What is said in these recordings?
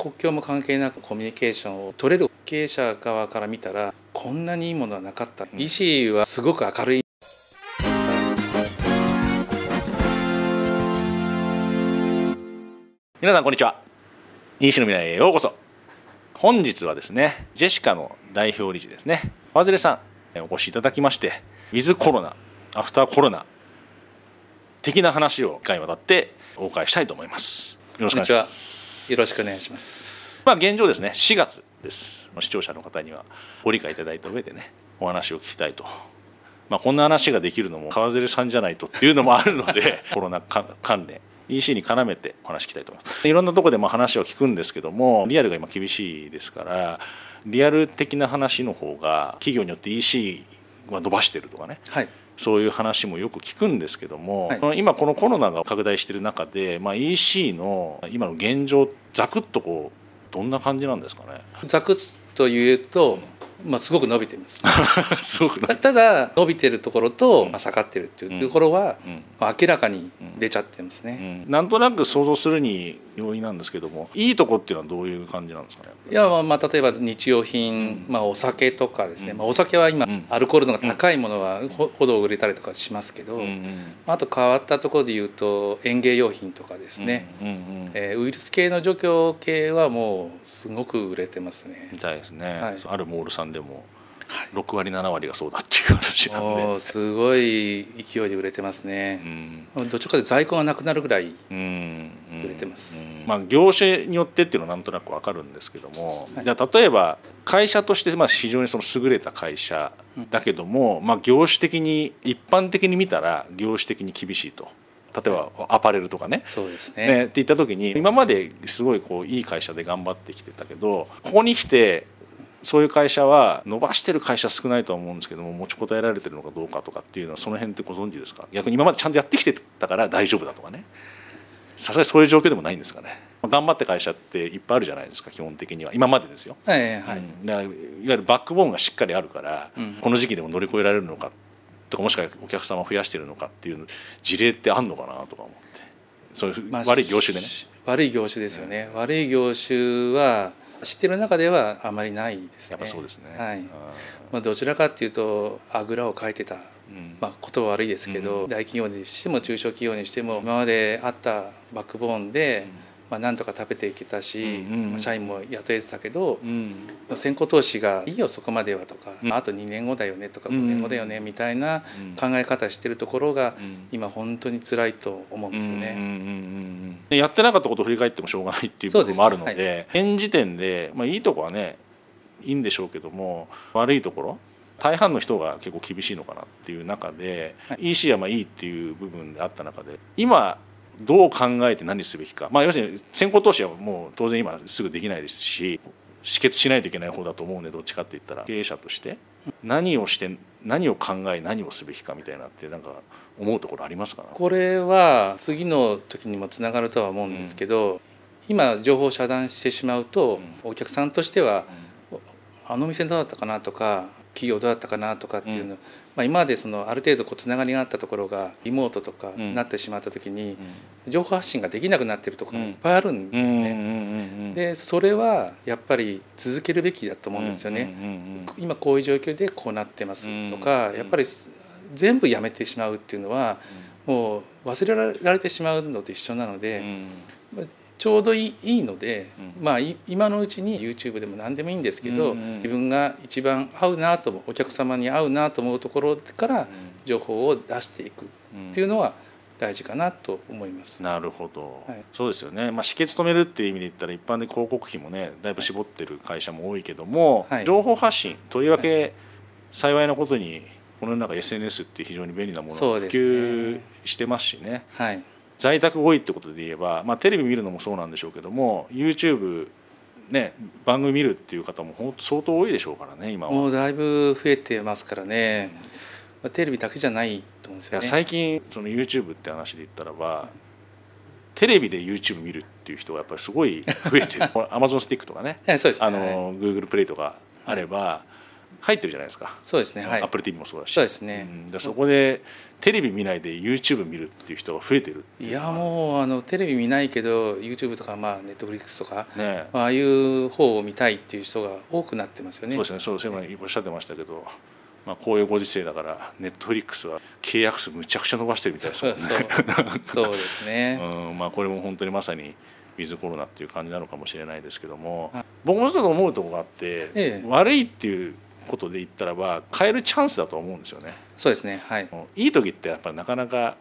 国境も関係なくコミュニケーションを取れる経営者側から見たらこんなにいいものはなかった。医師はすごく明るい。皆さんこんにちは。医師の未来へようこそ。本日はですねジェシカの代表理事ですね。ワズレさんお越しいただきましてウィズコロナアフターコロナ的な話を1回にわたってお伺いしたいと思いますよろしくお願いします。よろしくお願いします。まあ現状ですね。4月です。視聴者の方にはご理解いただいた上でねお話を聞きたいと。まあこんな話ができるのも川尻さんじゃないとっていうのもあるので コロナ関連 EC に絡めてお話聞きたいと思います。いろんなところでまあ話を聞くんですけどもリアルが今厳しいですからリアル的な話の方が企業によって EC は伸ばしてるとかね、はい、そういう話もよく聞くんですけども、はい、今このコロナが拡大している中で、まあ、EC の今の現状ざくっとこうどんな感じなんですかね？ざくっと言うと、まあ、すごく伸びています。すごくただ伸びてるところと、まあ、下がってるっていうところは、うん。まあ、明らかに出ちゃってますね、うん、なんとなく想像するに要因なんですけどもいいとこっていうのはどういう感じなんですかね？いやまあ例えば日用品、まあ、お酒とかですね、まあ、お酒は今、アルコールのが高いものはほど売れたりとかしますけど、あと変わったところで言うと園芸用品とかですね、えー、ウイルス系の除去系はもうすごく売れてますね。みたいですね、はい、あるモールさんでも6割7割がそうだっていう話なんで。すごい勢いで売れてますね、うん、どちらかで在庫がなくなるぐらい売れてます、うん。うん、まあ、業種によってっていうのはなんとなく分かるんですけども、はい、じゃ例えば会社としてまあ非常にその優れた会社だけども、まあ、業種的に一般的に見たら業種的に厳しいと。例えばアパレルとかね。そうですね。ね。って言った時に今まですごいこういい会社で頑張ってきてたけどここに来てそういう会社は伸ばしてる会社少ないとは思うんですけども持ちこたえられてるのかどうかとかっていうのはその辺ってご存知ですか？逆に今までちゃんとやってきてたから大丈夫だとかね。さすがにそういう状況でもないんですかね。頑張って会社っていっぱいあるじゃないですか基本的には。今までですよ、はいはい、うん、だからいわゆるバックボーンがしっかりあるから、うん、この時期でも乗り越えられるのかとかもしくはお客様を増やしてるのかっていう事例ってあんのかなとか思って。そういう、まあ、悪い業種でね。悪い業種ですよね、うん、悪い業種は知ってる中ではあまりないですね。やっぱそうですね。はい。まあどちらかっていうとあぐらをかいてた、まあ言葉悪いですけど、大企業にしても中小企業にしても今まであったバックボーンで。まあ、なんとか食べていけたし、まあ、社員も雇えてたけど、先行投資がいいよそこまではとか、まあ、あと2年後だよねとか5年後だよねみたいな考え方してるところが今本当に辛いと思うんですよね。やってなかったことを振り返ってもしょうがないっていう部分もあるので、ねはい、現時点で、まあ、いいとこはねいいんでしょうけども悪いところ大半の人が結構厳しいのかなっていう中で、はい、EC はまあいいっていう部分であった中で今どう考えて何すべきか、まあ、要するに先行投資はもう当然今すぐできないですし止血しないといけない方だと思うんでどっちかって言ったら。経営者として。何をして何を考え何をすべきかみたいなってなんか思うところありますか、これは次の時にもつながるとは思うんですけど、うん、今情報を遮断してしまうと、うん、お客さんとしては、うん、あの店どうだったかなとか企業どうだったかなとかっていうの、まあ、今までそのある程度こうつながりがあったところがリモートとかなってしまった時に情報発信ができなくなってるところがいっぱいあるんですね。でそれはやっぱり続けるべきだと思うんですよね。今こういう状況でこうなってますとかやっぱり全部やめてしまうっていうのはもう忘れられてしまうのと一緒なのでちょうどいいので、うん、まあ今のうちに YouTube でも何でもいいんですけど、うんうん、自分が一番合うなとお客様に合うなと思うところから情報を出していくっていうのは大事かなと思います。なるほど、はい、そうですよね。まあ止血止めるっていう意味で言ったら一般で広告費もねだいぶ絞ってる会社も多いけども、はい、情報発信とりわけ幸いなことにこの世の中 SNS って非常に便利なものが普及してますしね。はい在宅多いってことで言えば、まあ、テレビ見るのもそうなんでしょうけども YouTube ね番組見るっていう方も本当相当多いでしょうからね今は。もうだいぶ増えてますからね、うん、テレビだけじゃないと思うんですよね。最近その YouTube って話で言ったらば、テレビで YouTube 見るっていう人がやっぱりすごい増えてる。アマゾンスティックとかね。そうです、あの、はい、Google プレイとかあれば、はい入ってるじゃないですか。そうですね、はい、アップル TV もそうだし。そうですね、うん、でそこでテレビ見ないで YouTube 見るっていう人が増えてるいやもうあのテレビ見ないけど YouTube とかまあ Netflix とか、ね、ああいう方を見たいっていう人が多くなってますよね。そうですね。そうですねおっしゃってましたけどまあ、こういうご時世だからネットフリックスは契約数むちゃくちゃ伸ばしてるみたいですもんね。そうですね、うん。まあ、これも本当にまさにウィズコロナっていう感じなのかもしれないですけども、はい、僕もちょっと思うところがあって、ええ、悪いっていうことで言ったらば変えるチャンスだと思うんですよね。そうですね、はい、いい時ってやっぱりなかなか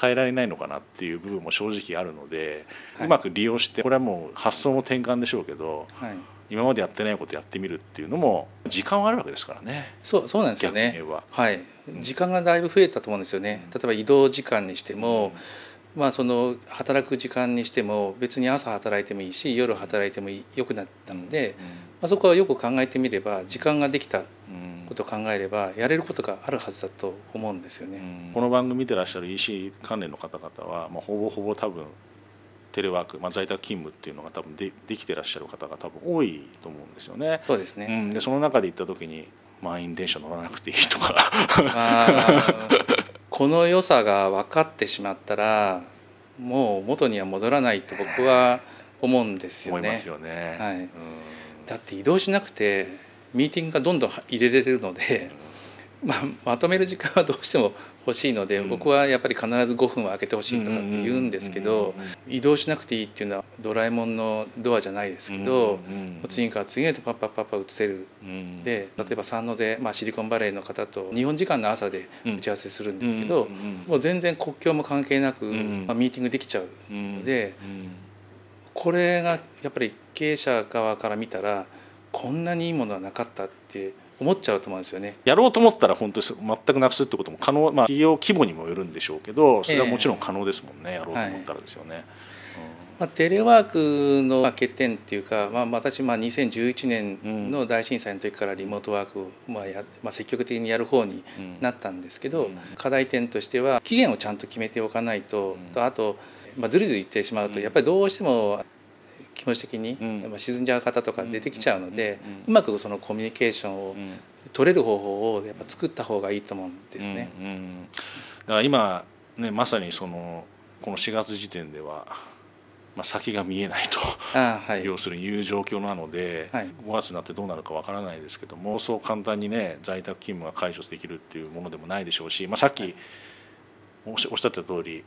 変えられないのかなっていう部分も正直あるので、はい、うまく利用してこれはもう発想の転換でしょうけど、はい、今までやってないことやってみるっていうのも時間はあるわけですからね。そうそうなんですよね。はい、時間がだいぶ増えたと思うんですよね。例えば移動時間にしても、うん、まあその働く時間にしても別に朝働いてもいいし夜働いてもよくなったので、うん、まあそこはよく考えてみれば時間ができたことを考えればやれることがあるはずだと思うんですよね。うん、この番組見てらっしゃる EC 関連の方々は、まあ、ほぼほぼ多分テレワーク、まあ、在宅勤務っていうのが多分でできてらっしゃる方が多分多いと思うんですよね。そうですね、うん、でその中で行った時に満員電車乗らなくていいとか この良さが分かってしまったらもう元には戻らないと僕は思うんですよね。よね、はい、うん、だって移動しなくてミーティングがどんどん入れれるので。うんまあ、まとめる時間はどうしても欲しいので、うん、僕はやっぱり必ず5分は空けてほしいとかって言うんですけど移動しなくていいっていうのはドラえもんのドアじゃないですけど、次から次へとパッパッパッパ移せる、で例えば三ノ瀬、まあ、シリコンバレーの方と日本時間の朝で打ち合わせするんですけど、もう全然国境も関係なく、まあ、ミーティングできちゃうので、これがやっぱり経営者側から見たらこんなにいいものはなかったって思っちゃうと思うんですよね。やろうと思ったら本当に全くなくすってことも可能、まあ、企業規模にもよるんでしょうけどそれはもちろん可能ですもんね、えー、やろうと思ったらですよね。はいまあ、テレワークの欠点っていうか、まあ、私、まあ、2011年の大震災の時からリモートワークを、まあやまあ、積極的にやる方になったんですけど、課題点としては期限をちゃんと決めておかないと、とあと、まあ、ずるずる言ってしまうとやっぱりどうしても気持ち的に沈んじゃう方とか出てきちゃうので、うまくそのコミュニケーションを取れる方法をやっぱ作った方がいいと思うんですね。うんうん、だから今ねまさにそのこの4月時点では、まあ、先が見えないとはい、要するにいう状況なので、はい、5月になってどうなるかわからないですけどもそう簡単にね在宅勤務が解除できるっていうものでもないでしょうし、まあ、さっきおっしゃった通り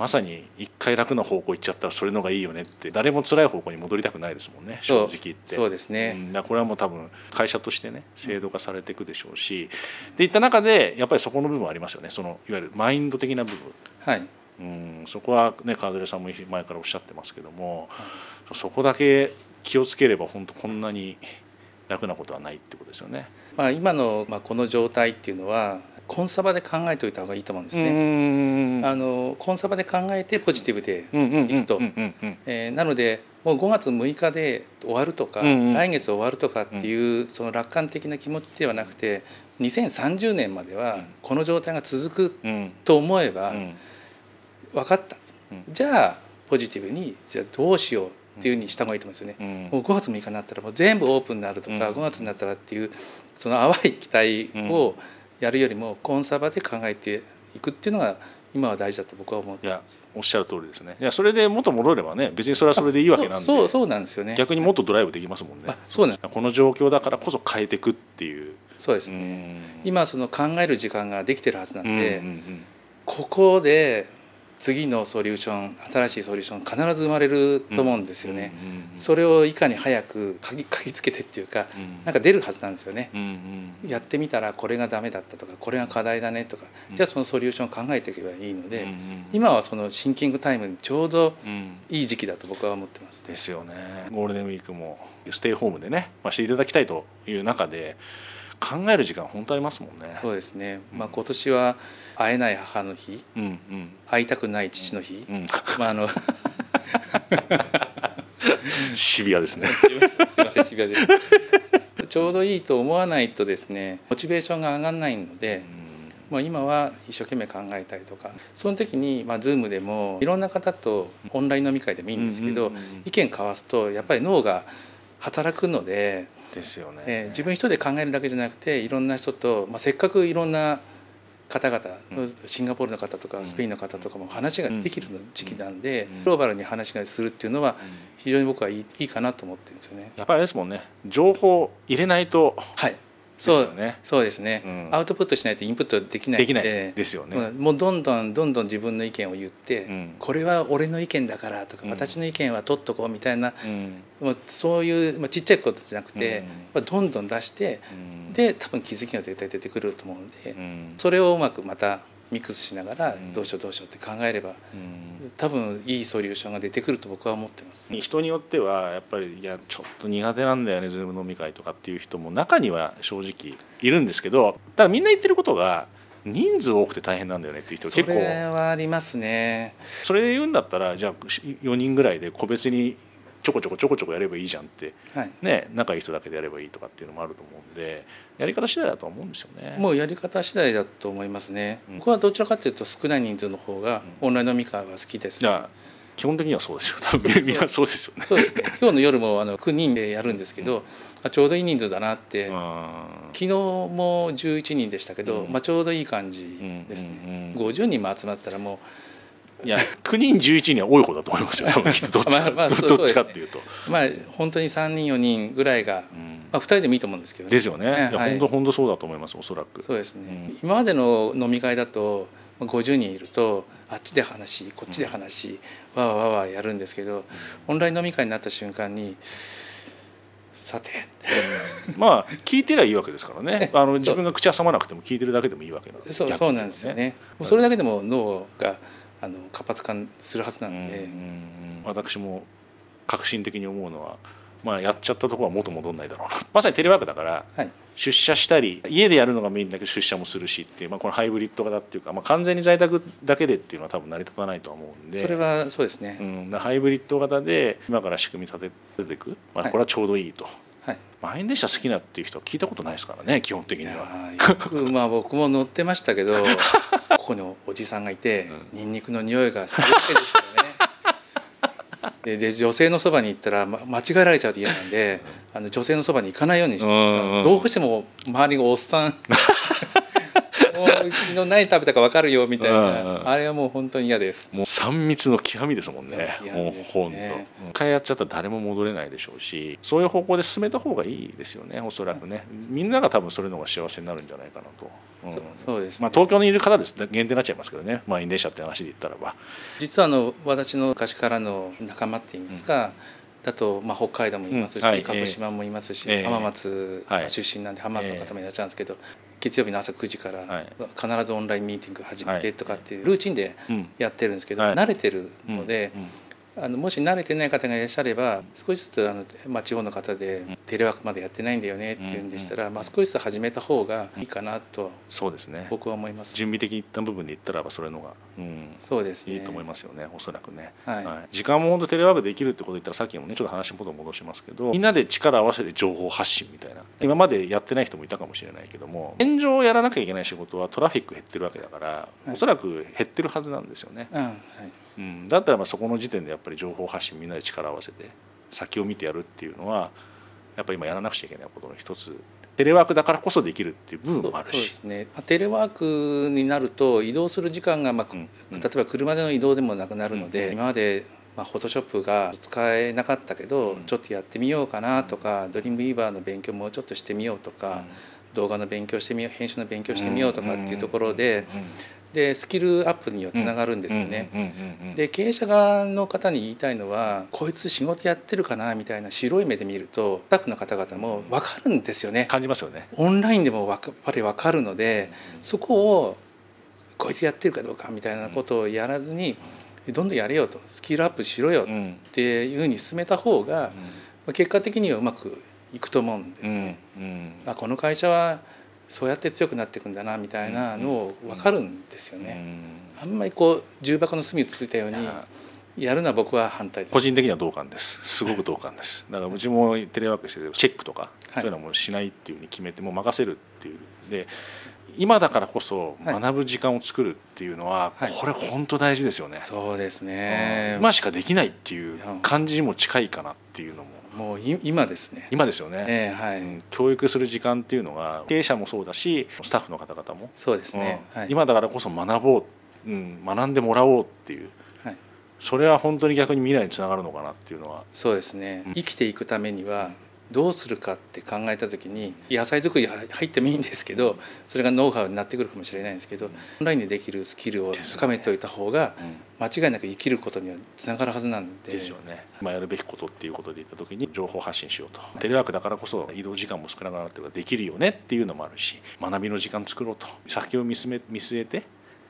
まさに一回楽な方向行っちゃったらそれのがいいよねって誰も辛い方向に戻りたくないですもんね正直言って。そうですね、うん、これはもう多分会社としてね制度化されていくでしょうし。でいった中でやっぱりそこの部分ありますよね。そのいわゆるマインド的な部分、はい。うん、そこはね川添さんも前からおっしゃってますけども、はい、そこだけ気をつければ本当こんなに楽なことはないってことですよね。まあ、今の、まあ、この状態っていうのはコンサバで考えておいた方がいいと思うんですね。あのコンサバで考えてポジティブでいくと。なのでもう5月6日で終わるとか、うんうん、来月終わるとかっていうその楽観的な気持ちではなくて2030年まではこの状態が続くと思えば分かった、じゃあポジティブにじゃあどうしようっていうふうにした方がいいと思うんですよね。もう5月6日になったらもう全部オープンになるとか、5月になったらっていうその淡い期待を、やるよりもコンサバで考えていくっていうのが今は大事だと僕は思っていやおっしゃる通りですね。いやそれで元戻ればね別にそれはそれでいいわけなんで。そうそうなんですよね。逆にもっとドライブできますもんね。そうなんです。この状況だからこそ変えていくっていう。そうですね。今その考える時間ができてるはずなんで、うんうんうん、ここで次のソリューション新しいソリューション必ず生まれると思うんですよね、それをいかに早く嗅ぎ 嗅ぎつけてっていうか、うん、なんか出るはずなんですよね、やってみたらこれがダメだったとかこれが課題だねとか、うん、じゃあそのソリューションを考えていけばいいので、今はそのシンキングタイムにちょうどいい時期だと僕は思ってます、ですよね。ゴールデンウィークもステイホームでね、まあ、していただきたいという中で考える時間本当ありますもんね。そうですね。まあ今年は会えない母の日、うんうん、会いたくない父の日、うん、まああのシビアですね。すみませんシビアです。ちょうどいいと思わないとですね、モチベーションが上がらないので。まあ、今は一生懸命考えたりとかその時にまあ Zoom でもいろんな方とオンライン飲み会でもいいんですけど意見交わすとやっぱり脳が働くのでですよね、えー、自分一人で考えるだけじゃなくていろんな人と、まあ、せっかくいろんな方々、うん、シンガポールの方とかスペインの方とかも話ができる時期なんで、グローバルに話がするっていうのは非常に僕はいいいいかなと思ってるんですよね。やっぱりですもんね。情報入れないと、はいそうね。そうですね、うん、アウトプットしないとインプットできないで。きない。ですよね、もうどんどんどんどん自分の意見を言って、うん、これは俺の意見だからとか、うん、私の意見は取っとこうみたいな、もうそういう、まあ、ちっちゃいことじゃなくて、まあ、どんどん出して、で多分気づきが絶対出てくると思うので、それをうまくまたミックスしながらどうしようどうしようって考えれば、多分いいソリューションが出てくると僕は思ってます。人によってはやっぱりいやちょっと苦手なんだよねズーム飲み会とかっていう人も中には正直いるんですけどただみんな言ってることが人数多くて大変なんだよねっていう人結構。それはありますね。それで言うんだったらじゃあ4人ぐらいで個別にちょこちょこちょこちょこやればいいじゃんって、はい、ね、仲いい人だけでやればいいとかっていうのもあると思うんでやり方次第だと思うんですよね。もうやり方次第だと思いますね、うん、僕はどちらかというと少ない人数の方がオンライン飲み会は好きです、ね、うん基本的にはそうですよ。多分みんなそうですよね。そうですね。今日の夜もあの9人でやるんですけど、うん、ちょうどいい人数だなって。昨日も11人でしたけど、うん、まあ、ちょうどいい感じですね、うんうんうん、50人も集まったらもういや9人11人は多い方だと思いますよ。多分きっとどっちか,、まあどっちかっていうと。まあ本当に3人4人ぐらいが、うん。まあ、2人でもいいと思うんですけど、ね、ですよね、はい、いや本当本当そうだと思いますおそらく。そうですね、うん、今までの飲み会だと50人いるとあっちで話こっちで話、うん、わわわわやるんですけど、うん、オンライン飲み会になった瞬間にさて。まあ聞いてりゃいいわけですからね。あの自分が口挟まなくても聞いてるだけでもいいわけなんで。そうそうなんですよね、それだけでも脳があの活発化するはずなので、私も革新的に思うのはまあ、やっちゃったところは元戻んないだろうな。まさにテレワークだから、はい、出社したり家でやるのがメインだけど出社もするしっていう、まあ、このハイブリッド型っていうか、まあ、完全に在宅だけでっていうのは多分成り立たないとは思うんで。それはそうですね、うん、ハイブリッド型で今から仕組み立てていく、まあ、これはちょうどいいと。はい満員電車好きなっていう人は聞いたことないですからね基本的には。よくまあ僕も乗ってましたけど ここにおじさんがいて、うん、ニンニクの匂いがするわけですよね。でで女性のそばに行ったら、ま、間違えられちゃうと嫌なんであの女性のそばに行かないようにしてどうしても周りがおっさん 昨日何食べたか分かるよみたいな、うんうん、あれはもう本当に嫌です。もう3密の極みですもんね。もう本当。一回やっちゃったら誰も戻れないでしょうしそういう方向で進めた方がいいですよねおそらくね。みんなが多分それの方が幸せになるんじゃないかなと、うん、そうです、ね、まあ、東京にいる方です限定になっちゃいますけどね。満員電車って話で言ったらば。実はあの私の昔からの仲間っていいますか、うん。だと、まあ、北海道もいますし、うん。はい、鹿児島もいますし、えー、浜松出身なんで、浜松の方もいらっしゃるんですけど、月曜日の朝9時から必ずオンラインミーティング始めてとかっていうルーチンでやってるんですけど、慣れてるので。あのもし慣れてない方がいらっしゃれば少しずつあの、まあ、地方の方でテレワークまでやってないんだよねっていうんでしたら、まあ、少しずつ始めた方がいいかなとそうですね。僕は思います。準備的にった部分で言ったらばそれのが、うん、そうです、ね、いいと思いますよねおそらくね、はい、はい、時間も本当テレワークできるってこと言ったらさっきもねちょっと話のこと戻しますけどみんなで力を合わせて情報発信みたいな。今までやってない人もいたかもしれないけども現状やらなきゃいけない仕事はトラフィック減ってるわけだから、はい、おそらく減ってるはずなんですよね、うんはいうん、だったらまあそこの時点でやっぱり情報発信みんなで力を合わせて先を見てやるっていうのはやっぱり今やらなくちゃいけないことの一つ。テレワークだからこそできるっていう部分もあるし。ね、テレワークになると移動する時間が、まあ、うん、例えば車での移動でもなくなるので、うん、今までまあ、フォトショップが使えなかったけど、ちょっとやってみようかなとか、ドリームウィーバーの勉強もうちょっとしてみようとか、動画の勉強してみよう編集の勉強してみようとかっていうところで、でスキルアップにはつながるんですよね。で経営者側の方に言いたいのはこいつ仕事やってるかなみたいな白い目で見るとスタッフの方々も分かるんですよね。感じますよね。オンラインでもやっぱり分かるのでそこをこいつやってるかどうかみたいなことをやらずにどんどんやれよとスキルアップしろよっていうふうに進めた方が結果的にはうまくいくと思うんですね。あこの会社はそうやって強くなっていくんだなみたいなのを分かるんですよね。あんまりこう重箱の隅をつついたようにやるのは僕は反対です。個人的には同感です。すごく同感です。だからうちもテレワークしてチェックとか、そういうのもしないっていうふうに決めてもう任せるっていう。で今だからこそ学ぶ時間を作るっていうのは、はい、これ本当大事ですよね、そうですね、今しかできないっていう感じにも近いかなっていうのも。もう今ですね。今ですよね、えーはい、うん、教育する時間っていうのが経営者もそうだしスタッフの方々も。そうですね、うん。はい、今だからこそ学ぼう、うん、学んでもらおうっていう、はい、それは本当に逆に未来につながるのかなっていうのは。そうですね、うん、生きていくためにはどうするかって考えた時に野菜作り入ってもいいんですけどそれがノウハウになってくるかもしれないんですけどオンラインでできるスキルを高めておいた方が間違いなく生きることにはつながるはずなんで。ですよね。まあ、やるべきことっていうことで言った時に情報発信しようと。テレワークだからこそ移動時間も少なくなってできるよねっていうのもあるし学びの時間作ろうと。先を見据えて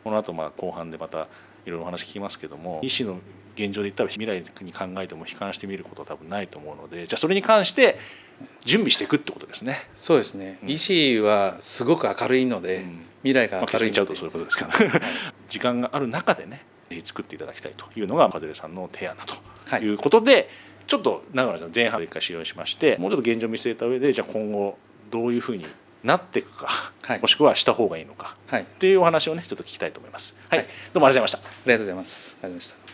この後まあ後半でまたいろいろお話聞きますけども医師の現状で言ったら未来に考えても悲観してみることは多分ないと思うのでじゃあそれに関して準備していくってことですね。そうですね、うん、医師はすごく明るいので、うん、未来が明るいまあ、ちゃうとそういうことですけど、時間がある中でねぜひ作っていただきたいというのがパデレさんの提案だと。い。うことで、はい、ちょっと長野さん前半で一回使用しましてもうちょっと現状を見据えた上でじゃあ今後どういうふうになっていくか、はい、もしくはした方がいいのか、はい、というお話をねちょっと聞きたいと思います。はい、はい、どうもありがとうございました。ありがとうございます。ありがとうございました。